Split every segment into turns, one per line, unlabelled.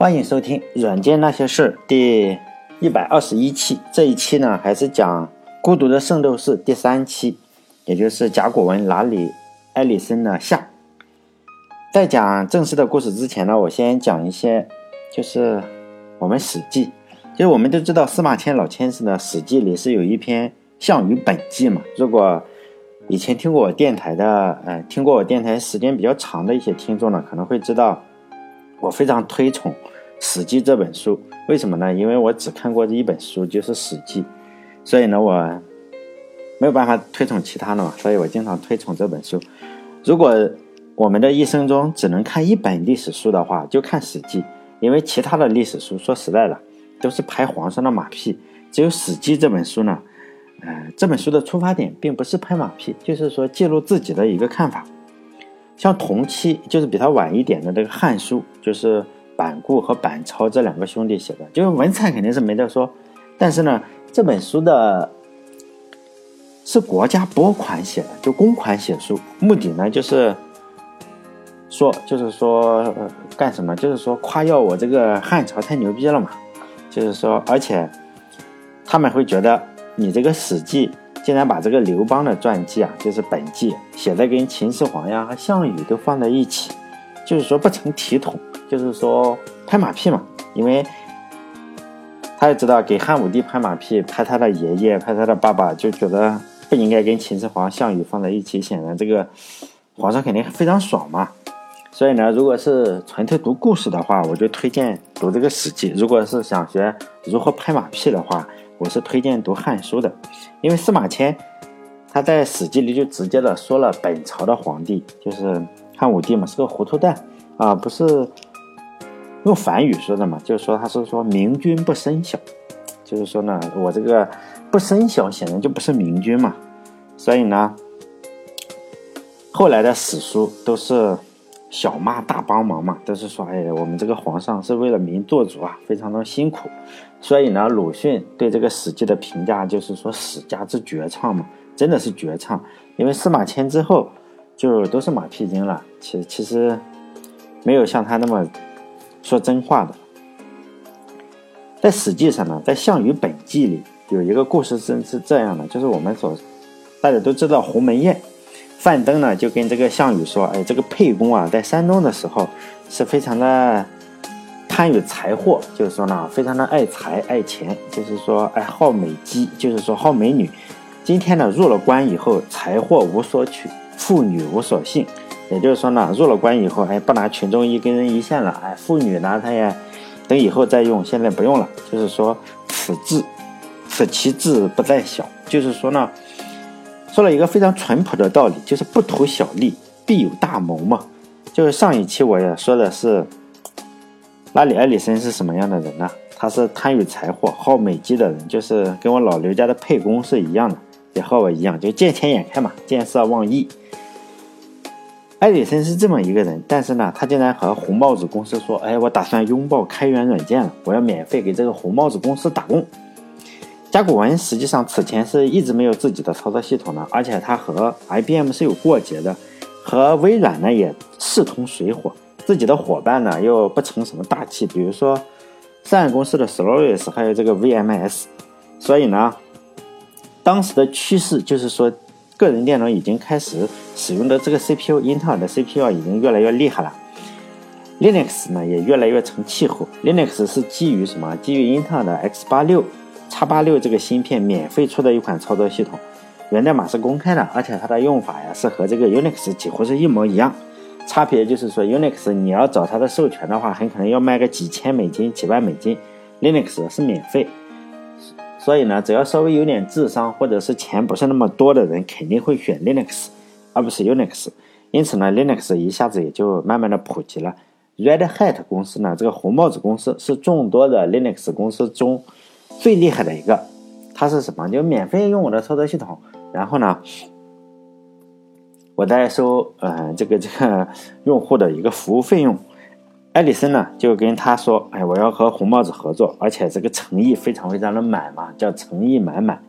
欢迎收听《软件那些事》第一百二十一期。这一期呢，还是讲《孤独的圣斗士》第三期，也就是甲骨文哪里艾里森的下。在讲正式的故事之前呢，我先讲一些，就是我们《史记》，就是我们都知道司马迁老先生的《史记》里是有一篇《项羽本纪》嘛。如果以前听过我电台的，呃，听过我电台时间比较长的一些听众呢，可能会知道。我非常推崇《史记》这本书，为什么呢？因为我只看过这一本书，就是《史记》，所以呢，我没有办法推崇其他的嘛，所以我经常推崇这本书。如果我们的一生中只能看一本历史书的话，就看《史记》，因为其他的历史书说实在的都是拍皇上的马屁，只有《史记》这本书呢，呃，这本书的出发点并不是拍马屁，就是说记录自己的一个看法。像同期就是比他晚一点的这个《汉书》，就是板固和板超这两个兄弟写的，就是文采肯定是没得说。但是呢，这本书的是国家拨款写的，就公款写书，目的呢就是说，就是说干什么？就是说夸耀我这个汉朝太牛逼了嘛。就是说，而且他们会觉得你这个《史记》。竟然把这个刘邦的传记啊，就是本纪写的跟秦始皇呀和项羽都放在一起，就是说不成体统，就是说拍马屁嘛。因为他也知道给汉武帝拍马屁，拍他的爷爷，拍他的爸爸，就觉得不应该跟秦始皇、项羽放在一起，显然这个皇上肯定非常爽嘛。所以呢，如果是纯粹读故事的话，我就推荐读这个《史记》；如果是想学如何拍马屁的话，我是推荐读《汉书》的，因为司马迁他在《史记》里就直接的说了，本朝的皇帝就是汉武帝嘛，是个糊涂蛋啊，不是用反语说的嘛，就是说他是说明君不生小，就是说呢，我这个不生小显然就不是明君嘛，所以呢，后来的史书都是。小骂大帮忙嘛，都是说，哎，我们这个皇上是为了民做主啊，非常的辛苦。所以呢，鲁迅对这个《史记》的评价就是说，史家之绝唱嘛，真的是绝唱。因为司马迁之后就都是马屁精了，其其实没有像他那么说真话的。在《史记》上呢，在《项羽本纪》里有一个故事是是这样的，就是我们所大家都知道鸿门宴。范登呢就跟这个项羽说：“哎，这个沛公啊，在山东的时候是非常的贪于财货，就是说呢，非常的爱财爱钱，就是说爱好美姬，就是说好美女。今天呢，入了关以后，财货无所取，妇女无所幸。也就是说呢，入了关以后，哎，不拿群众一根一线了，哎，妇女呢，他也等以后再用，现在不用了。就是说，此志，此其志不在小。就是说呢。”说了一个非常淳朴的道理，就是不图小利，必有大谋嘛。就是上一期我也说的是，拉里·埃里森是什么样的人呢？他是贪欲财货、好美姬的人，就是跟我老刘家的沛公是一样的，也和我一样，就见钱眼开嘛，见色忘义。埃里森是这么一个人，但是呢，他竟然和红帽子公司说：“哎，我打算拥抱开源软件了，我要免费给这个红帽子公司打工。”甲骨文实际上此前是一直没有自己的操作系统的，而且它和 IBM 是有过节的，和微软呢也势同水火，自己的伙伴呢又不成什么大器，比如说三岸公司的 Solaris，还有这个 VMS，所以呢，当时的趋势就是说，个人电脑已经开始使用的这个 CPU，英特尔的 CPU 已经越来越厉害了，Linux 呢也越来越成气候，Linux 是基于什么？基于英特尔的 X 八六。叉八六这个芯片免费出的一款操作系统，源代码是公开的，而且它的用法呀是和这个 Unix 几乎是一模一样，差别就是说 Unix 你要找它的授权的话，很可能要卖个几千美金、几万美金，Linux 是免费，所以呢，只要稍微有点智商或者是钱不是那么多的人，肯定会选 Linux 而不是 Unix，因此呢，Linux 一下子也就慢慢的普及了。Red Hat 公司呢，这个红帽子公司是众多的 Linux 公司中。最厉害的一个，它是什么？就免费用我的操作系统，然后呢，我在收呃这个这个用户的一个服务费用。艾里森呢就跟他说：“哎，我要和红帽子合作，而且这个诚意非常非常的满嘛，叫诚意满满。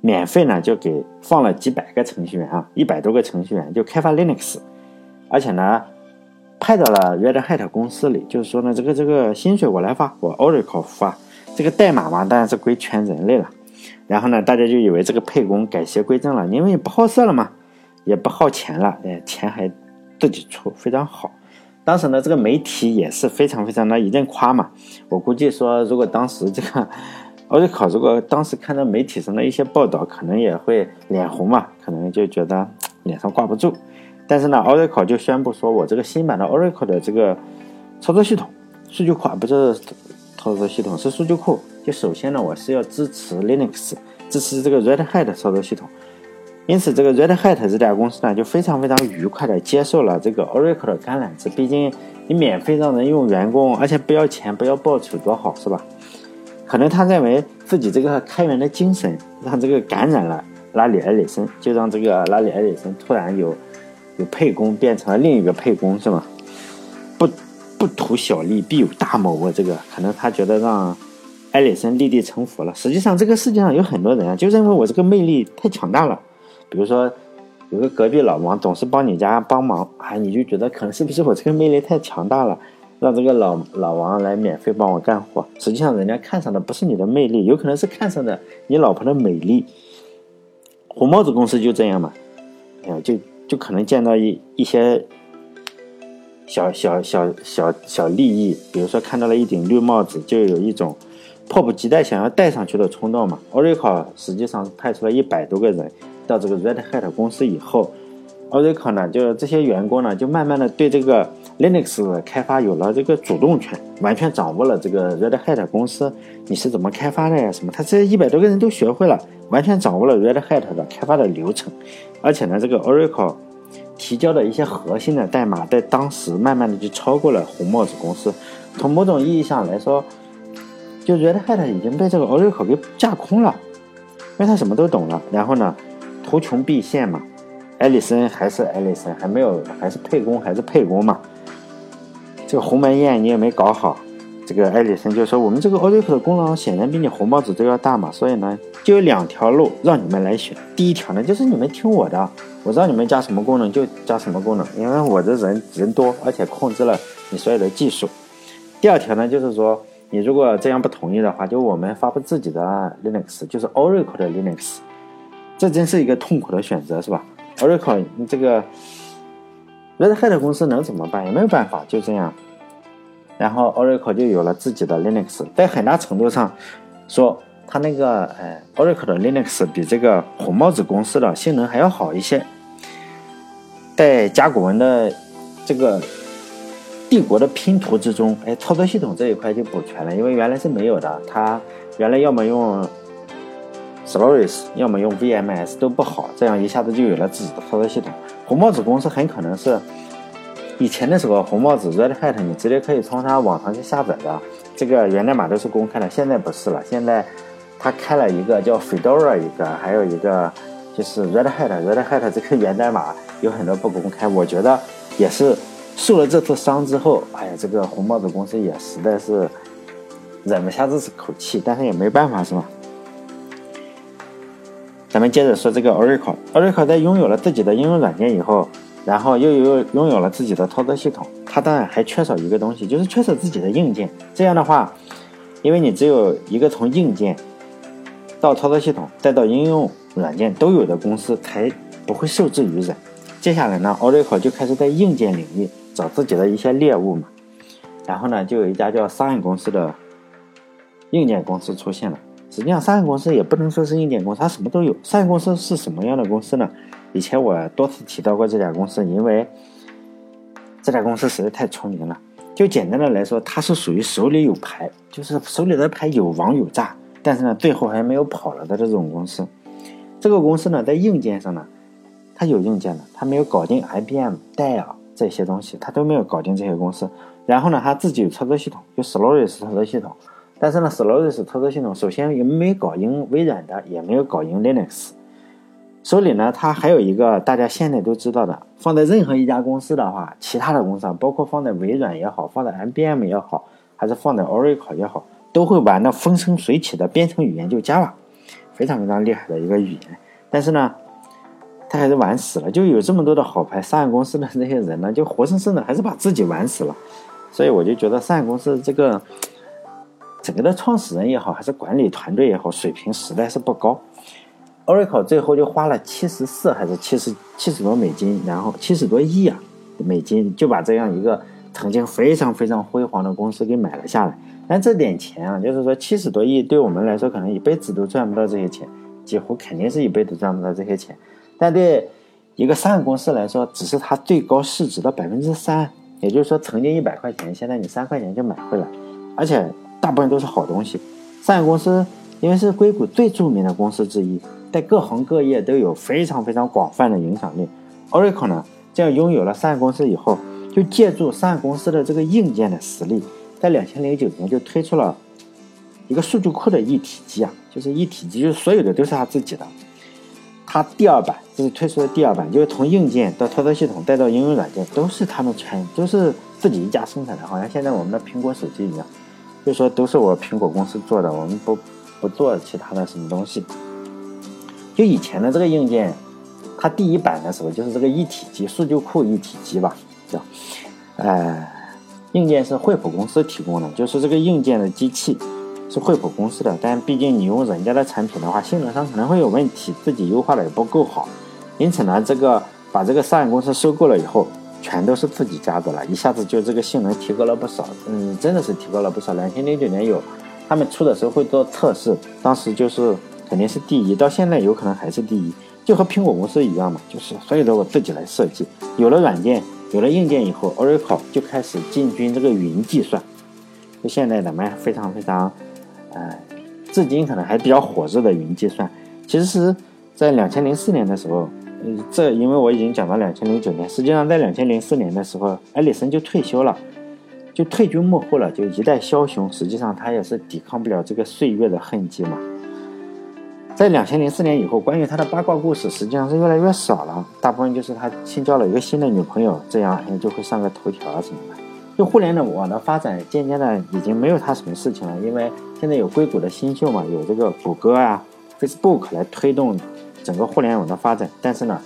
免费呢就给放了几百个程序员啊，一百多个程序员就开发 Linux，而且呢派到了 Red Hat 公司里，就是说呢，这个这个薪水我来发，我 Oracle 发，这个代码嘛，当然是归全人类了。然后呢，大家就以为这个沛公改邪归正了，因为不好色了嘛，也不耗钱了，哎，钱还自己出，非常好。当时呢，这个媒体也是非常非常的一阵夸嘛。我估计说，如果当时这个 Oracle 如果当时看到媒体上的一些报道，可能也会脸红嘛，可能就觉得脸上挂不住。但是呢，Oracle 就宣布说，我这个新版的 Oracle 的这个操作系统、数据库啊，不是操作系统，是数据库。就首先呢，我是要支持 Linux，支持这个 Red Hat 操作系统。因此，这个 Red Hat 这家公司呢，就非常非常愉快的接受了这个 Oracle 的橄榄枝。毕竟你免费让人用员工，而且不要钱，不要报酬，多好，是吧？可能他认为自己这个开源的精神，让这个感染了拉里·埃里森，就让这个拉里·埃里森突然有。有沛公变成了另一个沛公是吗？不图小利必有大谋啊！这个可能他觉得让埃里森立地成佛了。实际上这个世界上有很多人啊，就认为我这个魅力太强大了。比如说有个隔壁老王总是帮你家帮忙，哎，你就觉得可能是不是我这个魅力太强大了，让这个老老王来免费帮我干活。实际上人家看上的不是你的魅力，有可能是看上的你老婆的美丽。红帽子公司就这样嘛，哎呀就。就可能见到一一些小小小小小利益，比如说看到了一顶绿帽子，就有一种迫不及待想要戴上去的冲动嘛。Oracle 实际上派出了一百多个人到这个 Red Hat 公司以后，Oracle 呢，就这些员工呢，就慢慢的对这个 Linux 开发有了这个主动权，完全掌握了这个 Red Hat 公司你是怎么开发的呀？什么？他这一百多个人都学会了，完全掌握了 Red Hat 的开发的流程。而且呢，这个 Oracle 提交的一些核心的代码，在当时慢慢的就超过了红帽子公司。从某种意义上来说，就 Red Hat 已经被这个 Oracle 给架空了，因为他什么都懂了。然后呢，图穷匕现嘛，艾利森还是艾利森，还没有，还是沛公还是沛公嘛。这个鸿门宴你也没搞好。这个艾里森就说：“我们这个 Oracle 的功劳显然比你红帽子都要大嘛，所以呢，就有两条路让你们来选。第一条呢，就是你们听我的，我让你们加什么功能就加什么功能，因为我的人人多，而且控制了你所有的技术。第二条呢，就是说你如果这样不同意的话，就我们发布自己的 Linux，就是 Oracle 的 Linux。这真是一个痛苦的选择，是吧？Oracle 这个 Red Hat 公司能怎么办？也没有办法，就这样。”然后 Oracle 就有了自己的 Linux，在很大程度上说，它那个呃 Oracle 的 Linux 比这个红帽子公司的性能还要好一些。在甲骨文的这个帝国的拼图之中，哎，操作系统这一块就补全了，因为原来是没有的。它原来要么用 Solaris，要么用 VMS 都不好，这样一下子就有了自己的操作系统。红帽子公司很可能是。以前的时候，红帽子 Red Hat 你直接可以从它网上去下载的，这个源代码都是公开的。现在不是了，现在它开了一个叫 Fedora 一个，还有一个就是 Red Hat。Red Hat 这个源代码有很多不公开，我觉得也是受了这次伤之后，哎呀，这个红帽子公司也实在是忍不下这次口气，但是也没办法，是吧？咱们接着说这个 Oracle，Oracle 在拥有了自己的应用软件以后。然后又有拥有了自己的操作系统，它当然还缺少一个东西，就是缺少自己的硬件。这样的话，因为你只有一个从硬件到操作系统再到应用软件都有的公司，才不会受制于人。接下来呢，Oracle 就开始在硬件领域找自己的一些猎物嘛。然后呢，就有一家叫商业公司的硬件公司出现了。实际上，商业公司也不能说是硬件公司，它什么都有。商业公司是什么样的公司呢？以前我多次提到过这家公司，因为这家公司实在太出名了。就简单的来说，它是属于手里有牌，就是手里的牌有王有炸，但是呢，最后还没有跑了的这种公司。这个公司呢，在硬件上呢，它有硬件的，它没有搞定 IBM、戴尔这些东西，它都没有搞定这些公司。然后呢，它自己有操作系统，有 Solaris 操作系统，但是呢，Solaris 操作系统首先也没搞赢微软的，也没有搞赢 Linux。手里呢，它还有一个大家现在都知道的，放在任何一家公司的话，其他的公司啊，包括放在微软也好，放在 IBM 也好，还是放在 Oracle 也好，都会玩的风生水起的编程语言就 Java，非常非常厉害的一个语言。但是呢他还是玩死了。就有这么多的好牌，上市公司的那些人呢，就活生生的还是把自己玩死了。所以我就觉得上市公司这个整个的创始人也好，还是管理团队也好，水平实在是不高。Oracle 最后就花了七十四还是七十七十多美金，然后七十多亿啊美金，就把这样一个曾经非常非常辉煌的公司给买了下来。但这点钱啊，就是说七十多亿对我们来说，可能一辈子都赚不到这些钱，几乎肯定是一辈子赚不到这些钱。但对一个上市公司来说，只是它最高市值的百分之三。也就是说，曾经一百块钱，现在你三块钱就买回来，而且大部分都是好东西。上市公司因为是硅谷最著名的公司之一，在各行各业都有非常非常广泛的影响力。Oracle 呢，这样拥有了上市公司以后，就借助上市公司的这个硬件的实力，在两千零九年就推出了一个数据库的一体机啊，就是一体机，就是所有的都是他自己的。他第二版就是推出的第二版，就是从硬件到操作系统，再到应用软件，都是他们全都是自己一家生产的，好像现在我们的苹果手机一样，就说都是我苹果公司做的，我们不不做其他的什么东西。就以前的这个硬件，它第一版的时候就是这个一体机，数据库一体机吧，叫，呃，硬件是惠普公司提供的，就是这个硬件的机器。是惠普公司的，但毕竟你用人家的产品的话，性能上可能会有问题，自己优化的也不够好，因此呢，这个把这个上市公司收购了以后，全都是自己家的了，一下子就这个性能提高了不少，嗯，真的是提高了不少。两千零九年有他们出的时候会做测试，当时就是肯定是第一，到现在有可能还是第一，就和苹果公司一样嘛，就是所有的我自己来设计，有了软件，有了硬件以后，Oracle 就开始进军这个云计算，就现在咱们非常非常。呃，至今可能还比较火热的云计算，其实是在两千零四年的时候，嗯，这因为我已经讲到两千零九年，实际上在两千零四年的时候，埃里森就退休了，就退居幕后了，就一代枭雄。实际上他也是抵抗不了这个岁月的痕迹嘛。在两千零四年以后，关于他的八卦故事实际上是越来越少了，大部分就是他新交了一个新的女朋友，这样就会上个头条啊什么的。就互联网的发展，渐渐的已经没有他什么事情了，因为现在有硅谷的新秀嘛，有这个谷歌啊、Facebook 来推动整个互联网的发展。但是呢，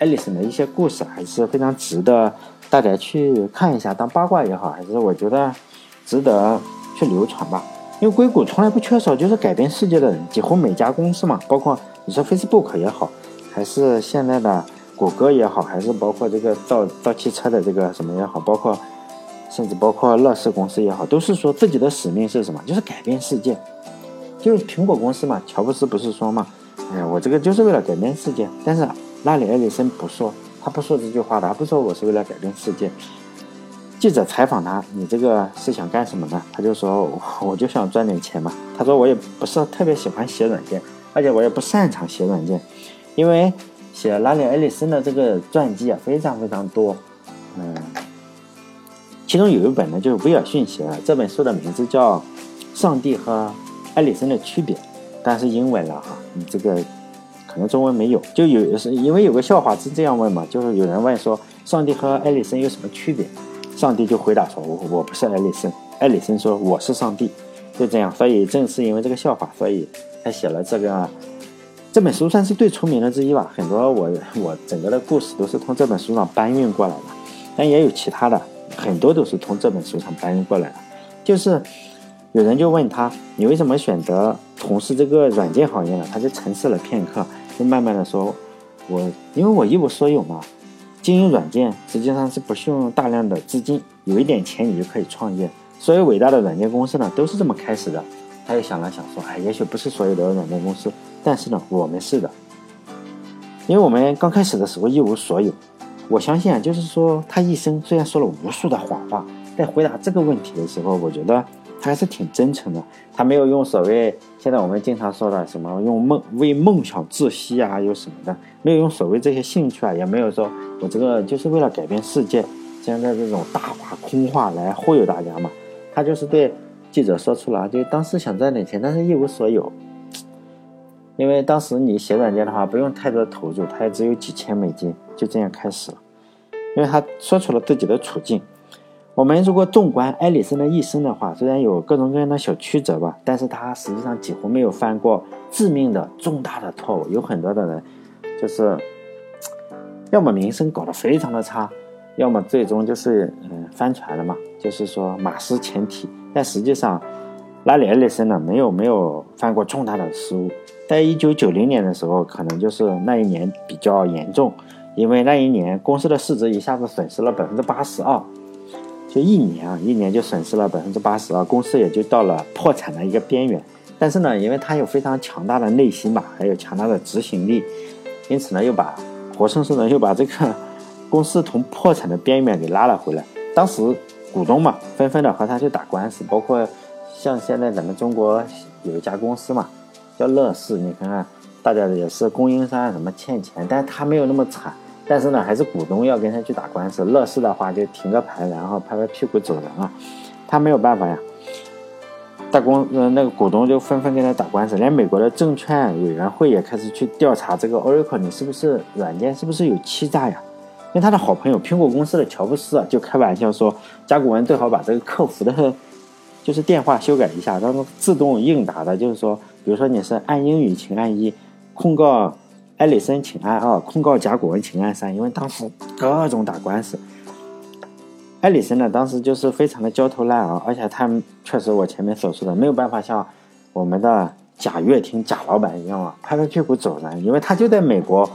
艾利森的一些故事还是非常值得大家去看一下，当八卦也好，还是我觉得值得去流传吧。因为硅谷从来不缺少就是改变世界的人，几乎每家公司嘛，包括你说 Facebook 也好，还是现在的谷歌也好，还是包括这个造造汽车的这个什么也好，包括。甚至包括乐视公司也好，都是说自己的使命是什么？就是改变世界。就是苹果公司嘛，乔布斯不是说嘛，哎呀，我这个就是为了改变世界。但是拉里·埃里森不说，他不说这句话的，他不说我是为了改变世界。记者采访他，你这个是想干什么呢？他就说，我就想赚点钱嘛。他说，我也不是特别喜欢写软件，而且我也不擅长写软件，因为写拉里·埃里森的这个传记啊，非常非常多，嗯。其中有一本呢，就是威尔逊写的。这本书的名字叫《上帝和艾里森的区别》，但是英文了哈，你这个可能中文没有。就有是因为有个笑话是这样问嘛，就是有人问说，上帝和艾里森有什么区别？上帝就回答说，我我不是艾里森。艾里森说，我是上帝。就这样，所以正是因为这个笑话，所以才写了这个这本书，算是最出名的之一吧。很多我我整个的故事都是从这本书上搬运过来的，但也有其他的。很多都是从这本书上搬运过来的，就是有人就问他，你为什么选择从事这个软件行业呢？他就沉思了片刻，就慢慢的说，我因为我一无所有嘛，经营软件实际上是不需要大量的资金，有一点钱你就可以创业。所有伟大的软件公司呢，都是这么开始的。他又想了想说，哎，也许不是所有的软件公司，但是呢，我们是的，因为我们刚开始的时候一无所有。我相信啊，就是说他一生虽然说了无数的谎话，在回答这个问题的时候，我觉得他还是挺真诚的。他没有用所谓现在我们经常说的什么用梦为梦想窒息啊，又什么的，没有用所谓这些兴趣啊，也没有说我这个就是为了改变世界，现在这种大话空话来忽悠大家嘛。他就是对记者说出了，就当时想赚点钱，但是一无所有。因为当时你写软件的话，不用太多投入，他也只有几千美金，就这样开始了。因为他说出了自己的处境。我们如果纵观埃里森的一生的话，虽然有各种各样的小曲折吧，但是他实际上几乎没有犯过致命的重大的错误。有很多的人就是要么名声搞得非常的差，要么最终就是嗯翻船了嘛，就是说马失前蹄。但实际上，拉里·埃里森呢没有没有犯过重大的失误。在一九九零年的时候，可能就是那一年比较严重，因为那一年公司的市值一下子损失了百分之八十二，就一年啊，一年就损失了百分之八十二，公司也就到了破产的一个边缘。但是呢，因为他有非常强大的内心吧，还有强大的执行力，因此呢，又把活生生的又把这个公司从破产的边缘给拉了回来。当时股东嘛，纷纷的和他去打官司，包括像现在咱们中国有一家公司嘛。叫乐视，你看看，大家也是供应商什么欠钱，但是他没有那么惨，但是呢，还是股东要跟他去打官司。乐视的话就停个牌，然后拍拍屁股走人了，他没有办法呀。大公呃那个股东就纷纷跟他打官司，连美国的证券委员会也开始去调查这个 Oracle，你是不是软件是不是有欺诈呀？因为他的好朋友苹果公司的乔布斯啊，就开玩笑说，甲骨文最好把这个客服的，就是电话修改一下，让它自动应答的，就是说。比如说你是按英语，请按一；控告埃里森，请按二；控告甲骨文，请按三。因为当时各种打官司，艾里森呢，当时就是非常的焦头烂额，而且他确实我前面所说的没有办法像我们的贾跃亭贾老板一样啊，拍拍屁股走人，因为他就在美国，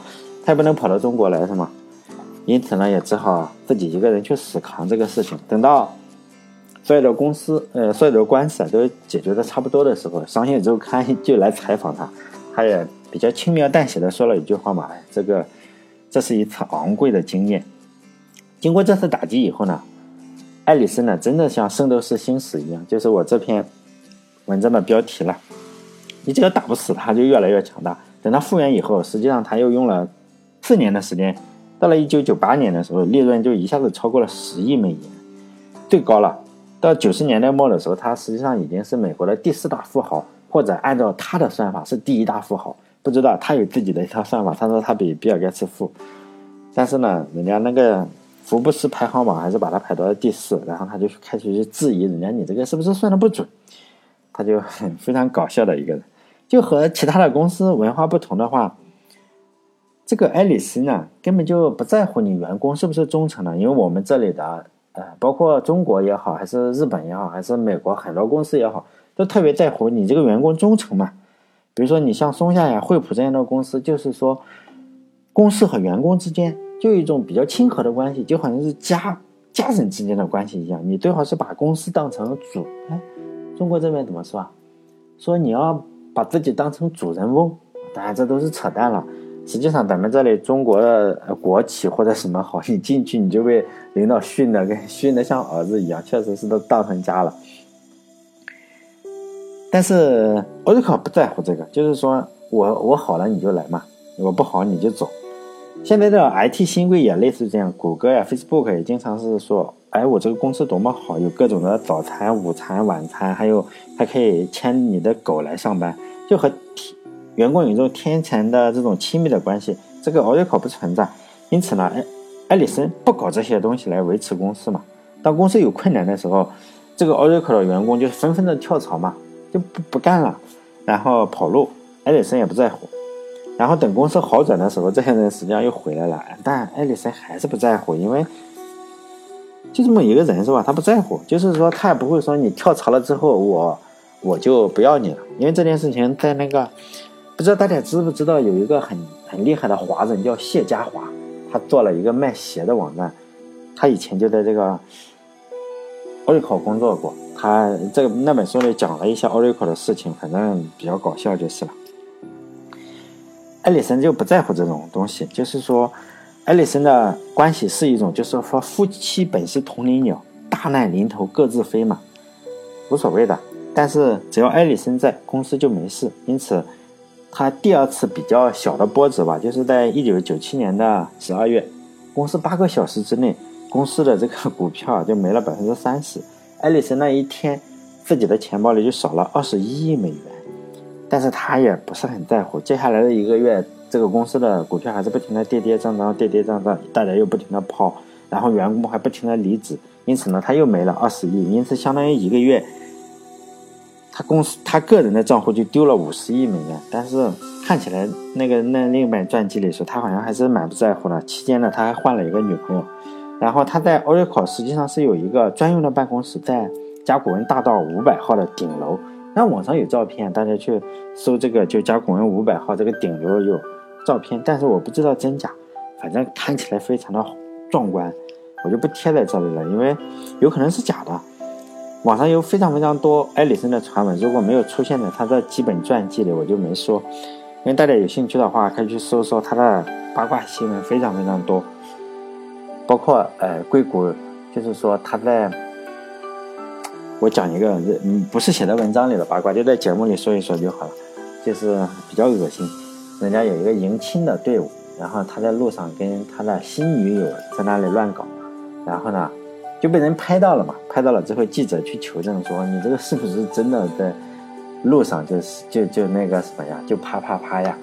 他也不能跑到中国来，是吗？因此呢，也只好自己一个人去死扛这个事情。等到。所有的公司，呃，所有的官司，都解决的差不多的时候，《商业周刊》就来采访他，他也比较轻描淡写的说了一句话嘛：“这个，这是一次昂贵的经验。”经过这次打击以后呢，爱丽丝呢，真的像《圣斗士星矢》一样，就是我这篇文章的标题了。你只要打不死他，就越来越强大。等他复原以后，实际上他又用了四年的时间，到了一九九八年的时候，利润就一下子超过了十亿美元，最高了。到九十年代末的时候，他实际上已经是美国的第四大富豪，或者按照他的算法是第一大富豪。不知道他有自己的一套算法，他说他比比尔盖茨富，但是呢，人家那个福布斯排行榜还是把他排到了第四，然后他就开始去质疑人家你这个是不是算的不准？他就很非常搞笑的一个人，就和其他的公司文化不同的话，这个爱丽丝呢根本就不在乎你员工是不是忠诚的，因为我们这里的。呃，包括中国也好，还是日本也好，还是美国很多公司也好，都特别在乎你这个员工忠诚嘛。比如说你像松下呀、惠普这样的公司，就是说，公司和员工之间就一种比较亲和的关系，就好像是家家人之间的关系一样。你最好是把公司当成主，哎，中国这边怎么说啊？说你要把自己当成主人翁，当然这都是扯淡了。实际上，咱们这里中国的国企或者什么好，你进去你就被领导训的跟训的像儿子一样，确实是都当成家了。但是 Oracle 不在乎这个，就是说我我好了你就来嘛，我不好你就走。现在的 IT 新贵也类似这样，谷歌呀、Facebook 也经常是说，哎，我这个公司多么好，有各种的早餐、午餐、晚餐，还有还可以牵你的狗来上班，就和。员工有一种天成的这种亲密的关系，这个 Oracle 不存在，因此呢，艾艾里森不搞这些东西来维持公司嘛。当公司有困难的时候，这个 Oracle 的员工就纷纷的跳槽嘛，就不不干了，然后跑路。艾里森也不在乎。然后等公司好转的时候，这些人实际上又回来了，但艾丽森还是不在乎，因为就这么一个人是吧？他不在乎，就是说他也不会说你跳槽了之后，我我就不要你了，因为这件事情在那个。不知道大家知不知道有一个很很厉害的华人叫谢家华，他做了一个卖鞋的网站，他以前就在这个 Oracle 工作过。他这个那本书里讲了一些 Oracle 的事情，反正比较搞笑就是了。艾里森就不在乎这种东西，就是说，艾里森的关系是一种，就是说夫妻本是同林鸟，大难临头各自飞嘛，无所谓的。但是只要艾里森在，公司就没事。因此。他第二次比较小的波折吧，就是在一九九七年的十二月，公司八个小时之内，公司的这个股票就没了百分之三十。艾里森那一天，自己的钱包里就少了二十一亿美元，但是他也不是很在乎。接下来的一个月，这个公司的股票还是不停的跌跌涨涨，跌跌涨涨，大家又不停的抛，然后员工还不停的离职，因此呢，他又没了二十亿，因此相当于一个月。他公司他个人的账户就丢了五十亿美元，但是看起来那个那另一本传记里说他好像还是蛮不在乎的。期间呢，他还换了一个女朋友，然后他在 Oracle 实际上是有一个专用的办公室，在甲骨文大道五百号的顶楼。那网上有照片，大家去搜这个就甲骨文五百号这个顶楼有照片，但是我不知道真假，反正看起来非常的壮观，我就不贴在这里了，因为有可能是假的。网上有非常非常多埃里森的传闻，如果没有出现在他的基本传记里，我就没说。因为大家有兴趣的话，可以去搜搜他的八卦新闻，非常非常多。包括呃，硅谷，就是说他在，我讲一个，嗯，不是写在文章里的八卦，就在节目里说一说就好了。就是比较恶心，人家有一个迎亲的队伍，然后他在路上跟他的新女友在那里乱搞，然后呢？就被人拍到了嘛？拍到了之后，记者去求证说：“你这个是不是真的在路上就是就就那个什么呀？就啪啪啪呀？”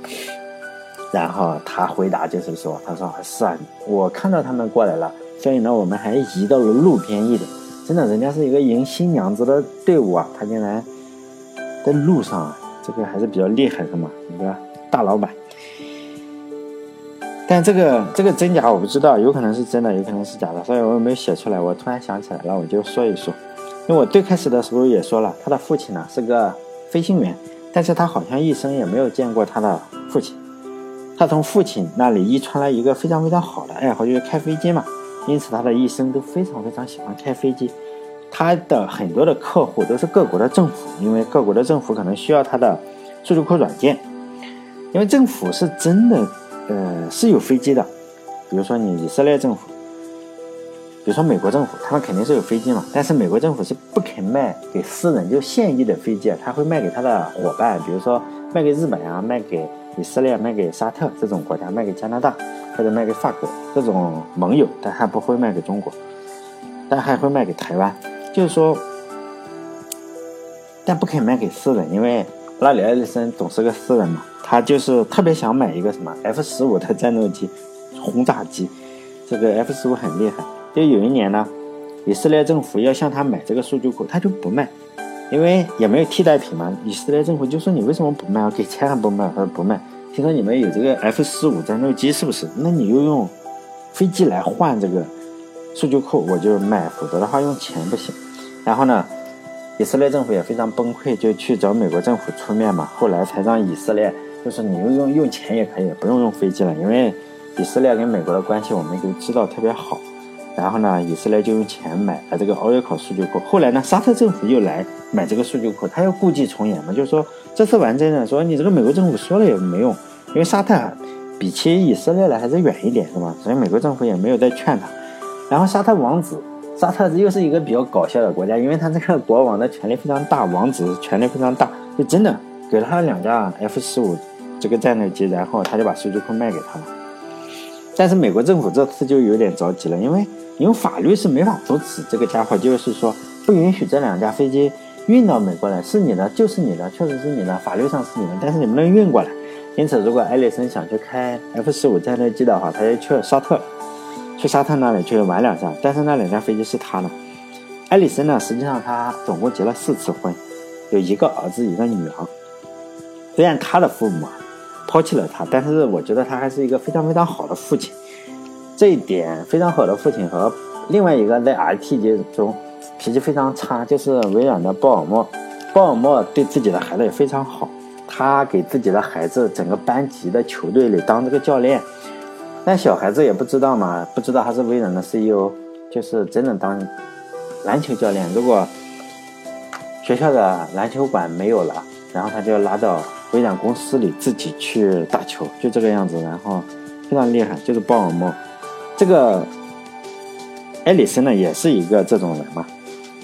然后他回答就是说：“他说是啊，我看到他们过来了，所以呢，我们还移到了路边一点。真的，人家是一个迎新娘子的队伍啊，他竟然在路上啊，这个还是比较厉害的嘛，一个大老板。”但这个这个真假我不知道，有可能是真的，有可能是假的，所以我也没有写出来。我突然想起来了，我就说一说。因为我最开始的时候也说了，他的父亲呢是个飞行员，但是他好像一生也没有见过他的父亲。他从父亲那里遗传了一个非常非常好的爱好，就是开飞机嘛。因此他的一生都非常非常喜欢开飞机。他的很多的客户都是各国的政府，因为各国的政府可能需要他的数据库软件，因为政府是真的。呃，是有飞机的，比如说你以色列政府，比如说美国政府，他们肯定是有飞机嘛。但是美国政府是不肯卖给私人，就现役的飞机，他会卖给他的伙伴，比如说卖给日本啊，卖给以色列，卖给沙特这种国家，卖给加拿大或者卖给法国这种盟友，但还不会卖给中国，但还会卖给台湾。就是说，但不肯卖给私人，因为拉里·埃里森总是个私人嘛。他就是特别想买一个什么 F 十五的战斗机轰炸机，这个 F 十五很厉害。就有一年呢，以色列政府要向他买这个数据库，他就不卖，因为也没有替代品嘛。以色列政府就说：“你为什么不卖？我给钱还不卖？”他说：“不卖。听说你们有这个 F 十五战斗机是不是？那你又用飞机来换这个数据库，我就卖，否则的话用钱不行。”然后呢，以色列政府也非常崩溃，就去找美国政府出面嘛。后来才让以色列。就是你用用用钱也可以，不用用飞机了，因为以色列跟美国的关系我们都知道特别好。然后呢，以色列就用钱买了这个 Oracle 数据库。后来呢，沙特政府又来买这个数据库，他又故伎重演嘛，就是说这次玩真的，说你这个美国政府说了也没用，因为沙特比起以色列来还是远一点，是吧？所以美国政府也没有再劝他。然后沙特王子，沙特又是一个比较搞笑的国家，因为他这个国王的权力非常大，王子权力非常大，就真的给了他两架 F 十五。这个战斗机，然后他就把数据库卖给他了。但是美国政府这次就有点着急了，因为用法律是没法阻止这个家伙，就是说不允许这两架飞机运到美国来，是你的就是你的，确实是你的，法律上是你的，但是你不能运过来。因此，如果埃里森想去开 F 十五战斗机的话，他就去沙特，去沙特那里去玩两下。但是那两架飞机是他的。埃里森呢，实际上他总共结了四次婚，有一个儿子，一个女儿。虽然他的父母。抛弃了他，但是我觉得他还是一个非常非常好的父亲。这一点非常好的父亲和另外一个在 IT 界中脾气非常差，就是微软的鲍尔默。鲍尔默对自己的孩子也非常好，他给自己的孩子整个班级的球队里当这个教练。但小孩子也不知道嘛，不知道他是微软的 CEO，就是真的当篮球教练。如果学校的篮球馆没有了，然后他就拉到。微软公司里自己去打球，就这个样子，然后非常厉害，就是鲍尔默。这个埃里森呢，也是一个这种人嘛，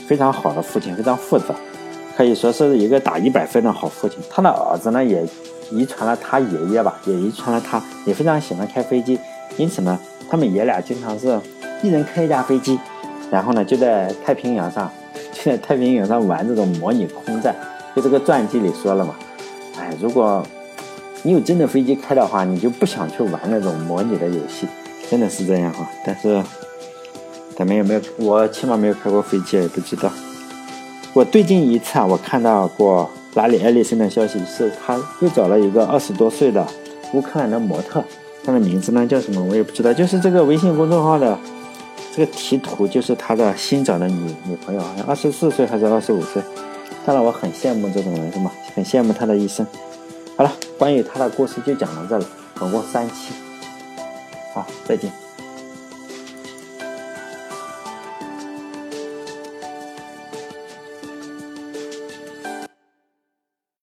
非常好的父亲，非常负责，可以说是一个打一百分的好父亲。他的儿子呢，也遗传了他爷爷吧，也遗传了他，也非常喜欢开飞机。因此呢，他们爷俩经常是一人开一架飞机，然后呢，就在太平洋上，就在太平洋上玩这种模拟空战。就这个传记里说了嘛。哎如果你有真的飞机开的话，你就不想去玩那种模拟的游戏，真的是这样哈。但是咱们有没有？我起码没有开过飞机，也不知道。我最近一次啊，我看到过拉里·埃利森的消息，是他又找了一个二十多岁的乌克兰的模特，他的名字呢叫什么我也不知道，就是这个微信公众号的这个题图，就是他的新找的女女朋友，好像二十四岁还是二十五岁。当然我很羡慕这种人，是吗？很羡慕他的一生。好了，关于他的故事就讲到这里，总共三期。好，再见。